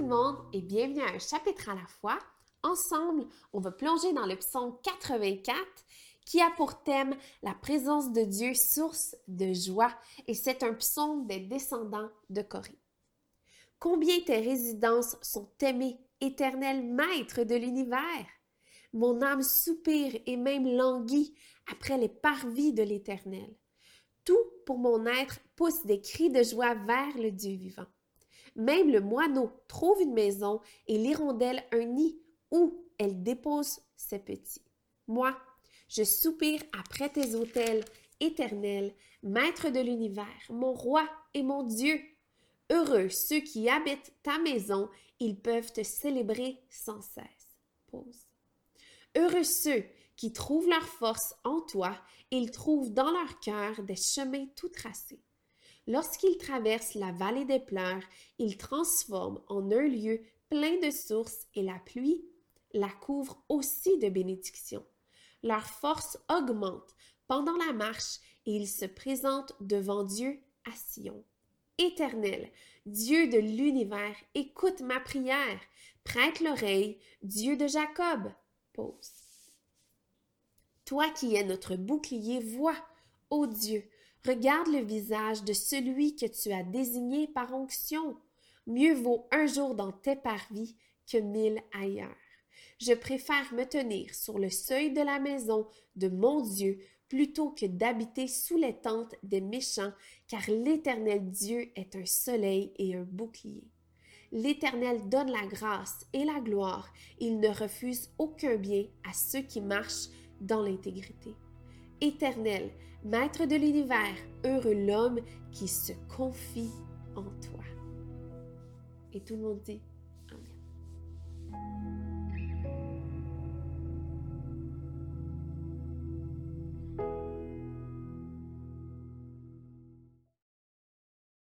monde et bienvenue à un chapitre à la fois. Ensemble, on va plonger dans le psaume 84 qui a pour thème la présence de Dieu, source de joie, et c'est un psaume des descendants de Corée. Combien tes résidences sont aimées, éternel maître de l'univers! Mon âme soupire et même languit après les parvis de l'Éternel. Tout pour mon être pousse des cris de joie vers le Dieu vivant. Même le moineau trouve une maison et l'hirondelle un nid où elle dépose ses petits. Moi, je soupire après tes autels éternels, maître de l'univers, mon roi et mon Dieu. Heureux ceux qui habitent ta maison, ils peuvent te célébrer sans cesse. Pause. Heureux ceux qui trouvent leur force en toi, ils trouvent dans leur cœur des chemins tout tracés. Lorsqu'ils traversent la vallée des pleurs, ils transforment en un lieu plein de sources et la pluie la couvre aussi de bénédictions. Leur force augmente pendant la marche et ils se présentent devant Dieu à Sion. Éternel, Dieu de l'univers, écoute ma prière. Prête l'oreille, Dieu de Jacob. Pause. Toi qui es notre bouclier, vois, ô Dieu, regarde le visage de celui que tu as désigné par onction. Mieux vaut un jour dans tes parvis que mille ailleurs. Je préfère me tenir sur le seuil de la maison de mon Dieu plutôt que d'habiter sous les tentes des méchants, car l'Éternel Dieu est un soleil et un bouclier. L'Éternel donne la grâce et la gloire, il ne refuse aucun bien à ceux qui marchent dans l'intégrité éternel, Maître de l'univers, heureux l'homme qui se confie en toi. Et tout le monde dit Amen.